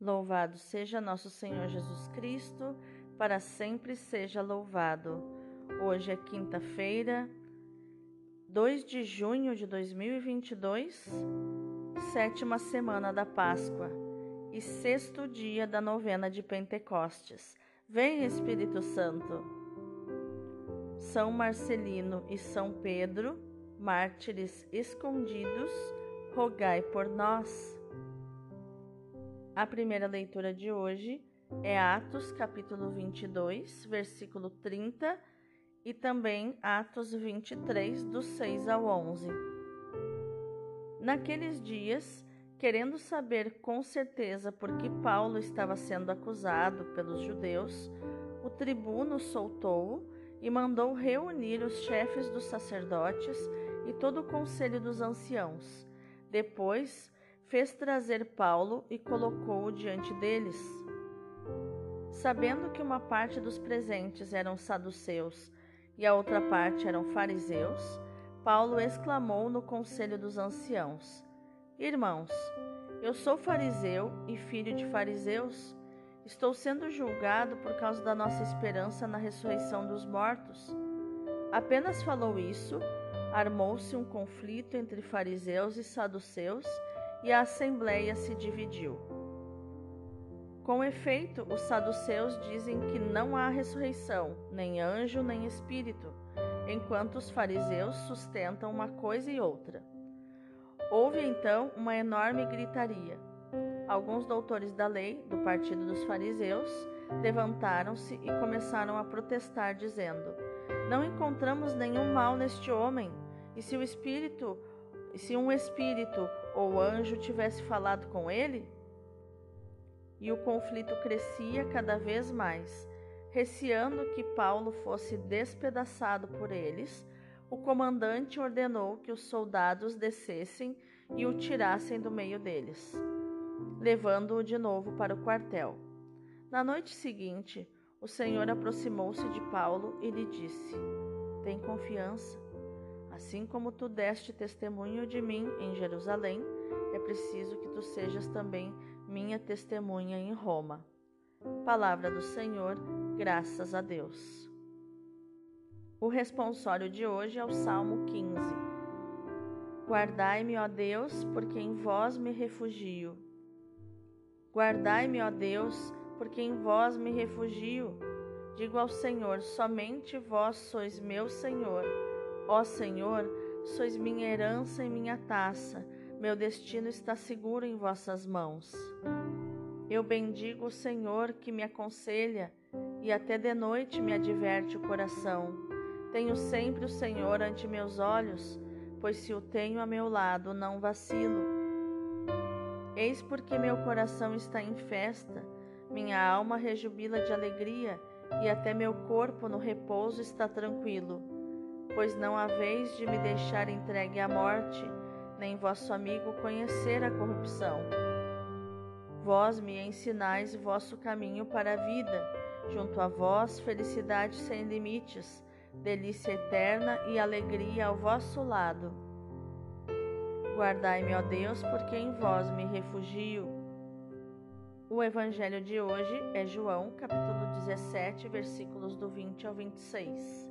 Louvado seja nosso Senhor Jesus Cristo, para sempre seja louvado. Hoje é quinta-feira, 2 de junho de 2022, sétima semana da Páscoa e sexto dia da novena de Pentecostes. Vem Espírito Santo. São Marcelino e São Pedro, mártires escondidos, rogai por nós. A primeira leitura de hoje é Atos, capítulo 22, versículo 30, e também Atos 23, do 6 ao 11. Naqueles dias, querendo saber com certeza por que Paulo estava sendo acusado pelos judeus, o tribuno soltou-o e mandou reunir os chefes dos sacerdotes e todo o conselho dos anciãos. Depois, fez trazer Paulo e colocou-o diante deles. Sabendo que uma parte dos presentes eram saduceus e a outra parte eram fariseus, Paulo exclamou no conselho dos anciãos: Irmãos, eu sou fariseu e filho de fariseus. Estou sendo julgado por causa da nossa esperança na ressurreição dos mortos. Apenas falou isso, armou-se um conflito entre fariseus e saduceus e a assembleia se dividiu. Com efeito, os saduceus dizem que não há ressurreição, nem anjo, nem espírito, enquanto os fariseus sustentam uma coisa e outra. Houve então uma enorme gritaria. Alguns doutores da lei, do partido dos fariseus, levantaram-se e começaram a protestar, dizendo: Não encontramos nenhum mal neste homem, e se o espírito, se um espírito ou o anjo tivesse falado com ele? E o conflito crescia cada vez mais. Receando que Paulo fosse despedaçado por eles, o comandante ordenou que os soldados descessem e o tirassem do meio deles, levando-o de novo para o quartel. Na noite seguinte, o Senhor aproximou-se de Paulo e lhe disse: Tem confiança Assim como tu deste testemunho de mim em Jerusalém, é preciso que tu sejas também minha testemunha em Roma. Palavra do Senhor, graças a Deus. O responsório de hoje é o Salmo 15. Guardai-me, ó Deus, porque em vós me refugio. Guardai-me, ó Deus, porque em vós me refugio. Digo ao Senhor: somente vós sois meu Senhor. Ó Senhor, sois minha herança e minha taça, meu destino está seguro em vossas mãos. Eu bendigo o Senhor que me aconselha e até de noite me adverte o coração. Tenho sempre o Senhor ante meus olhos, pois se o tenho a meu lado, não vacilo. Eis porque meu coração está em festa, minha alma rejubila de alegria e até meu corpo no repouso está tranquilo pois não haveis de me deixar entregue à morte, nem vosso amigo conhecer a corrupção. Vós me ensinais vosso caminho para a vida, junto a vós felicidade sem limites, delícia eterna e alegria ao vosso lado. Guardai-me, ó Deus, porque em vós me refugio. O evangelho de hoje é João, capítulo 17, versículos do 20 ao 26.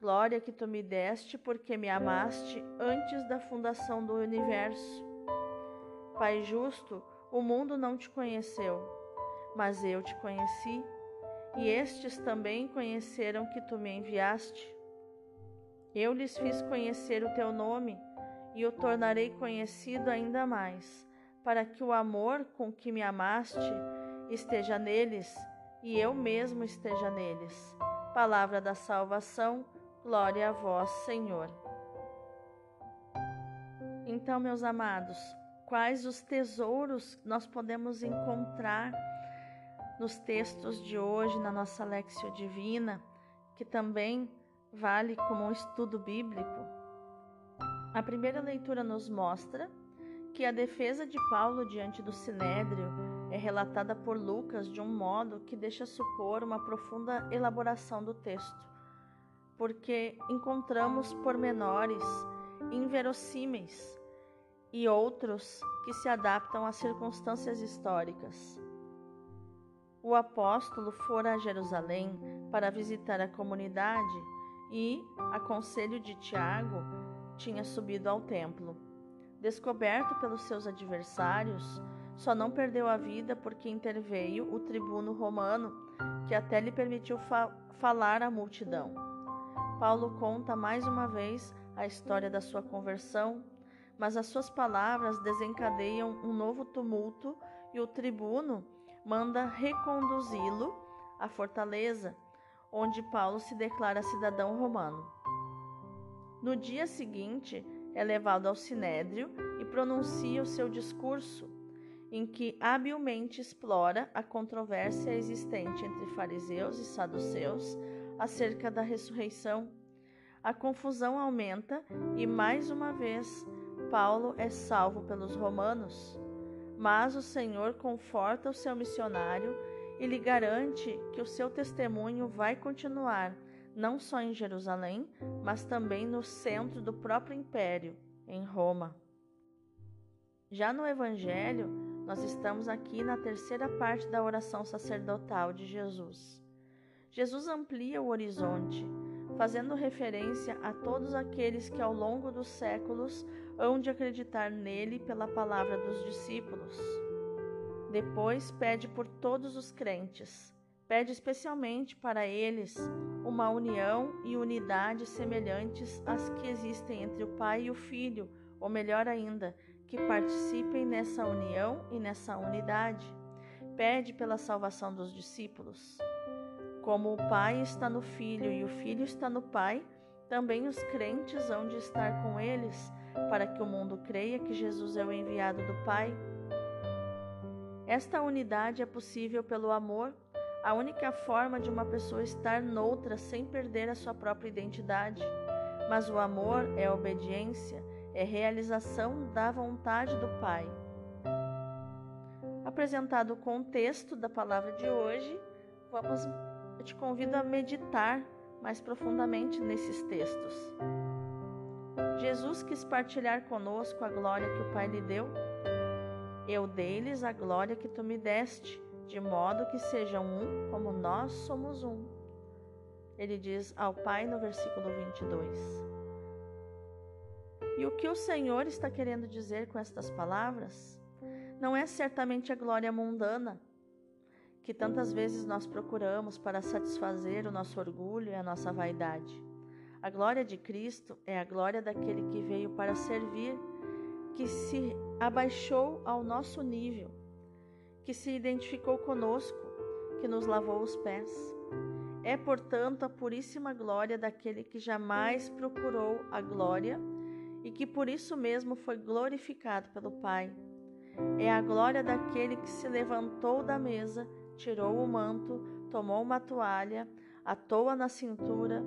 Glória que tu me deste, porque me amaste antes da fundação do universo. Pai justo, o mundo não te conheceu, mas eu te conheci, e estes também conheceram que tu me enviaste. Eu lhes fiz conhecer o teu nome, e o tornarei conhecido ainda mais, para que o amor com que me amaste esteja neles e eu mesmo esteja neles. Palavra da salvação, glória a vós, Senhor. Então, meus amados, quais os tesouros nós podemos encontrar nos textos de hoje, na nossa Lexio Divina, que também vale como um estudo bíblico? A primeira leitura nos mostra que a defesa de Paulo diante do sinédrio é relatada por Lucas de um modo que deixa supor uma profunda elaboração do texto, porque encontramos pormenores inverossímeis e outros que se adaptam às circunstâncias históricas. O apóstolo fora a Jerusalém para visitar a comunidade e, a conselho de Tiago, tinha subido ao templo. Descoberto pelos seus adversários, só não perdeu a vida porque interveio o tribuno romano, que até lhe permitiu fa falar à multidão. Paulo conta mais uma vez a história da sua conversão, mas as suas palavras desencadeiam um novo tumulto e o tribuno manda reconduzi-lo à fortaleza, onde Paulo se declara cidadão romano. No dia seguinte, é levado ao sinédrio e pronuncia o seu discurso, em que habilmente explora a controvérsia existente entre fariseus e saduceus acerca da ressurreição. A confusão aumenta e, mais uma vez, Paulo é salvo pelos romanos. Mas o Senhor conforta o seu missionário e lhe garante que o seu testemunho vai continuar, não só em Jerusalém, mas também no centro do próprio império, em Roma. Já no Evangelho, nós estamos aqui na terceira parte da oração sacerdotal de Jesus. Jesus amplia o horizonte, fazendo referência a todos aqueles que ao longo dos séculos hão de acreditar nele pela palavra dos discípulos. Depois pede por todos os crentes, pede especialmente para eles uma união e unidade semelhantes às que existem entre o Pai e o Filho, ou melhor ainda, que participem nessa união e nessa unidade. Pede pela salvação dos discípulos. Como o Pai está no Filho e o Filho está no Pai, também os crentes hão de estar com eles, para que o mundo creia que Jesus é o enviado do Pai. Esta unidade é possível pelo amor, a única forma de uma pessoa estar noutra sem perder a sua própria identidade. Mas o amor é obediência é realização da vontade do Pai. Apresentado o contexto da palavra de hoje, vamos, eu te convido a meditar mais profundamente nesses textos. Jesus quis partilhar conosco a glória que o Pai lhe deu. Eu dei-lhes a glória que tu me deste, de modo que sejam um como nós somos um. Ele diz ao Pai no versículo 22. E o que o Senhor está querendo dizer com estas palavras não é certamente a glória mundana que tantas vezes nós procuramos para satisfazer o nosso orgulho e a nossa vaidade. A glória de Cristo é a glória daquele que veio para servir, que se abaixou ao nosso nível, que se identificou conosco, que nos lavou os pés. É, portanto, a puríssima glória daquele que jamais procurou a glória e que por isso mesmo foi glorificado pelo Pai. É a glória daquele que se levantou da mesa, tirou o manto, tomou uma toalha, atou-a na cintura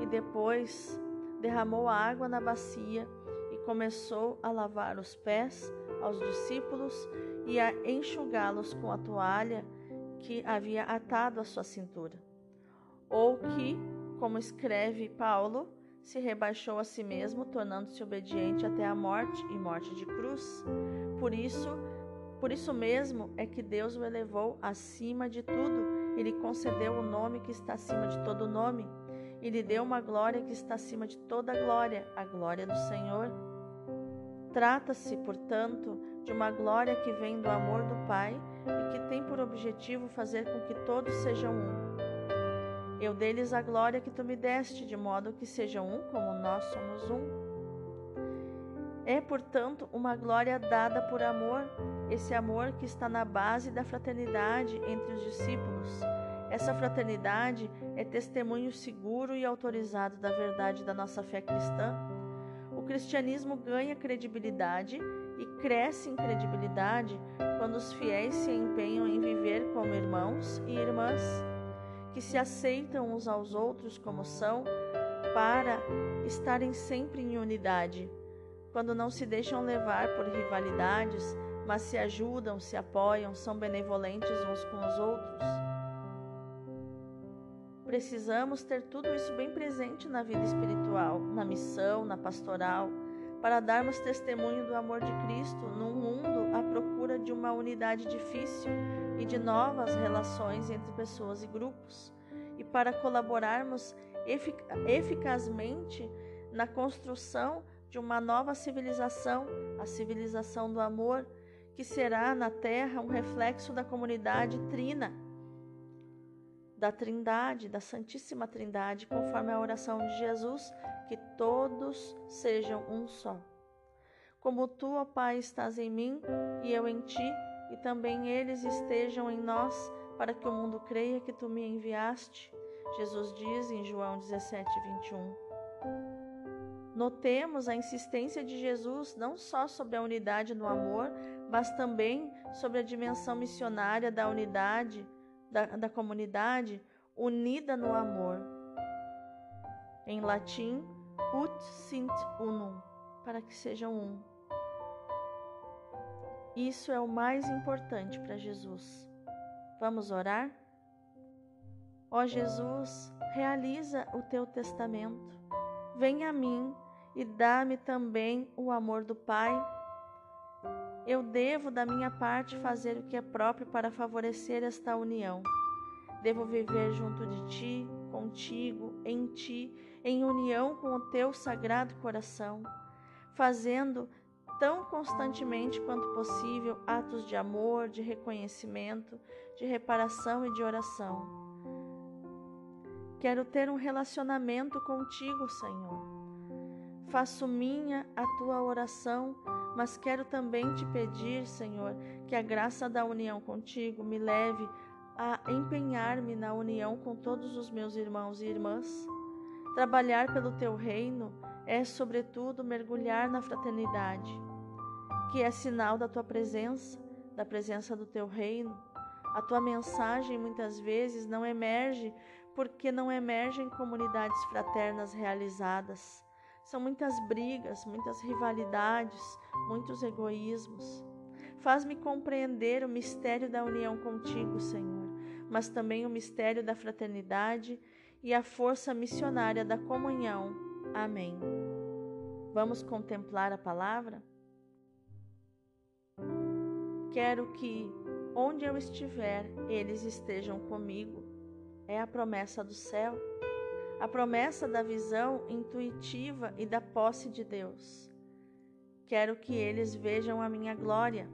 e depois derramou água na bacia e começou a lavar os pés aos discípulos e a enxugá-los com a toalha que havia atado à sua cintura. Ou que, como escreve Paulo, se rebaixou a si mesmo, tornando-se obediente até a morte e morte de cruz. Por isso, por isso mesmo é que Deus o elevou acima de tudo e lhe concedeu o nome que está acima de todo nome, e lhe deu uma glória que está acima de toda glória, a glória do Senhor. Trata-se, portanto, de uma glória que vem do amor do Pai, e que tem por objetivo fazer com que todos sejam um. Eu dei-lhes a glória que tu me deste, de modo que sejam um como nós somos um. É, portanto, uma glória dada por amor, esse amor que está na base da fraternidade entre os discípulos. Essa fraternidade é testemunho seguro e autorizado da verdade da nossa fé cristã. O cristianismo ganha credibilidade e cresce em credibilidade quando os fiéis se empenham em viver como irmãos e irmãs que se aceitam uns aos outros como são, para estarem sempre em unidade, quando não se deixam levar por rivalidades, mas se ajudam, se apoiam, são benevolentes uns com os outros. Precisamos ter tudo isso bem presente na vida espiritual, na missão, na pastoral, para darmos testemunho do amor de Cristo num mundo à procura de uma unidade difícil e de novas relações entre pessoas e grupos, e para colaborarmos efic eficazmente na construção de uma nova civilização, a civilização do amor, que será na Terra um reflexo da comunidade trina, da Trindade, da Santíssima Trindade, conforme a oração de Jesus, que todos sejam um só. Como tu, ó Pai, estás em mim e eu em ti, e também eles estejam em nós, para que o mundo creia que tu me enviaste. Jesus diz em João 17, 21. Notemos a insistência de Jesus não só sobre a unidade no amor, mas também sobre a dimensão missionária da unidade, da, da comunidade unida no amor. Em latim, ut sint unum, para que sejam um. Isso é o mais importante para Jesus. Vamos orar? Ó Jesus, realiza o teu testamento. Vem a mim e dá-me também o amor do Pai. Eu devo, da minha parte, fazer o que é próprio para favorecer esta união. Devo viver junto de ti, contigo, em ti, em união com o teu sagrado coração, fazendo tão constantemente quanto possível atos de amor, de reconhecimento, de reparação e de oração. Quero ter um relacionamento contigo, Senhor. Faço minha a tua oração, mas quero também te pedir, Senhor, que a graça da união contigo me leve a empenhar-me na união com todos os meus irmãos e irmãs. Trabalhar pelo teu reino é, sobretudo, mergulhar na fraternidade, que é sinal da tua presença, da presença do teu reino. A tua mensagem muitas vezes não emerge porque não emergem comunidades fraternas realizadas. São muitas brigas, muitas rivalidades, muitos egoísmos. Faz-me compreender o mistério da união contigo, Senhor, mas também o mistério da fraternidade e a força missionária da comunhão Amém. Vamos contemplar a palavra? Quero que, onde eu estiver, eles estejam comigo. É a promessa do céu, a promessa da visão intuitiva e da posse de Deus. Quero que eles vejam a minha glória.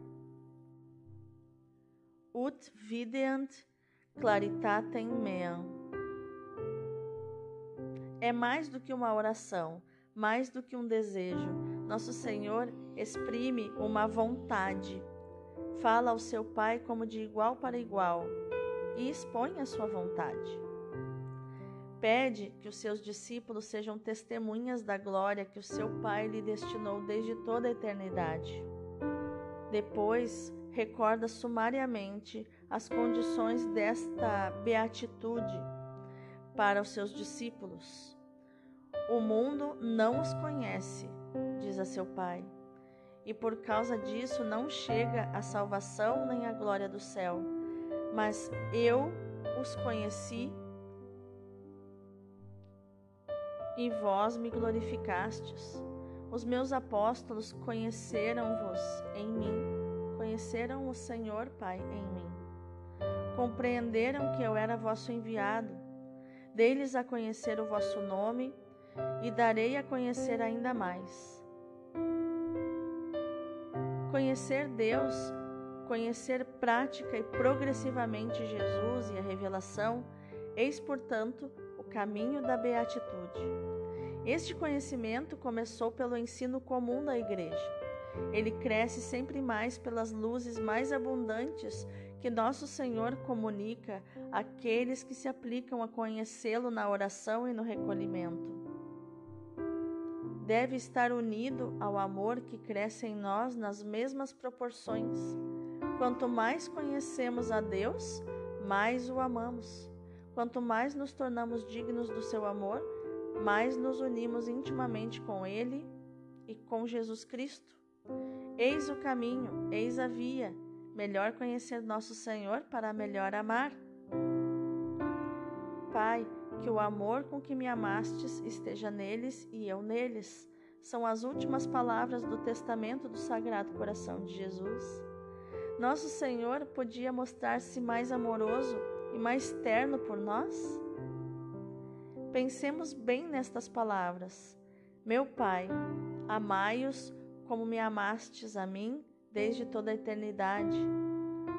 Ut videant claritatem meam é mais do que uma oração, mais do que um desejo. Nosso Senhor exprime uma vontade. Fala ao seu Pai como de igual para igual e expõe a sua vontade. Pede que os seus discípulos sejam testemunhas da glória que o seu Pai lhe destinou desde toda a eternidade. Depois, recorda sumariamente as condições desta beatitude para os seus discípulos. O mundo não os conhece, diz a seu pai, e por causa disso não chega a salvação nem a glória do céu. Mas eu os conheci e vós me glorificastes. Os meus apóstolos conheceram-vos em mim, conheceram o Senhor, Pai, em mim. Compreenderam que eu era vosso enviado Dei-lhes a conhecer o vosso nome e darei a conhecer ainda mais. Conhecer Deus conhecer prática e progressivamente Jesus e a revelação, eis, portanto, caminho da beatitude. Este conhecimento começou pelo ensino comum da Igreja. Ele cresce sempre mais pelas luzes mais abundantes que nosso Senhor comunica àqueles que se aplicam a conhecê-lo na oração e no recolhimento. Deve estar unido ao amor que cresce em nós nas mesmas proporções. Quanto mais conhecemos a Deus, mais o amamos. Quanto mais nos tornamos dignos do seu amor, mais nos unimos intimamente com Ele e com Jesus Cristo. Eis o caminho, eis a via, melhor conhecer nosso Senhor para melhor amar. Pai, que o amor com que me amastes esteja neles e eu neles. São as últimas palavras do testamento do Sagrado Coração de Jesus. Nosso Senhor podia mostrar-se mais amoroso e mais terno por nós? Pensemos bem nestas palavras. Meu Pai, amai-os como me amastes a mim desde toda a eternidade.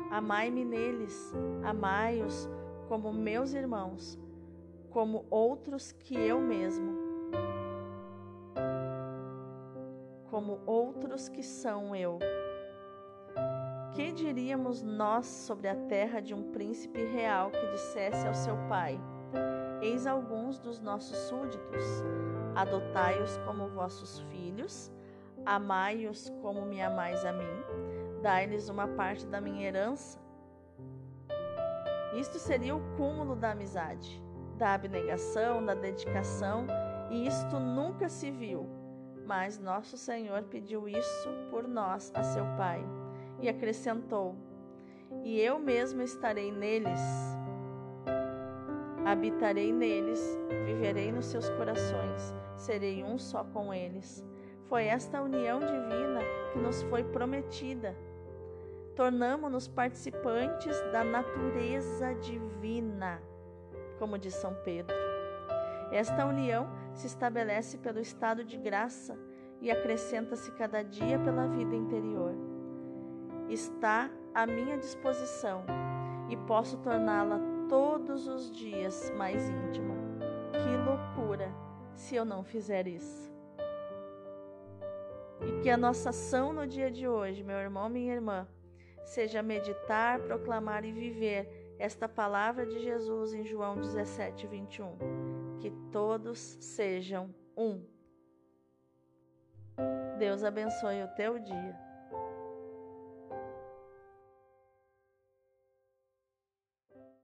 Amai-me neles, amai-os como meus irmãos, como outros que eu mesmo, como outros que são eu. Que diríamos nós sobre a terra de um príncipe real que dissesse ao seu pai: Eis alguns dos nossos súditos, adotai-os como vossos filhos, amai-os como me amais a mim, dai-lhes uma parte da minha herança. Isto seria o cúmulo da amizade, da abnegação, da dedicação, e isto nunca se viu. Mas nosso Senhor pediu isso por nós a seu Pai e acrescentou: E eu mesmo estarei neles, habitarei neles, viverei nos seus corações, serei um só com eles. Foi esta união divina que nos foi prometida. Tornamo-nos participantes da natureza divina, como diz São Pedro. Esta união se estabelece pelo estado de graça e acrescenta-se cada dia pela vida interior. Está à minha disposição e posso torná-la todos os dias mais íntima. Que loucura se eu não fizer isso! E que a nossa ação no dia de hoje, meu irmão, minha irmã, seja meditar, proclamar e viver esta palavra de Jesus em João 17, 21. Que todos sejam um. Deus abençoe o teu dia.